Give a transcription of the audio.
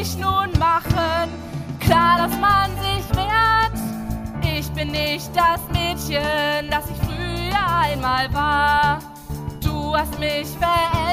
ich nun machen? Klar, dass man sich wehrt. Ich bin nicht das Mädchen, das ich früher einmal war. Du hast mich verändert.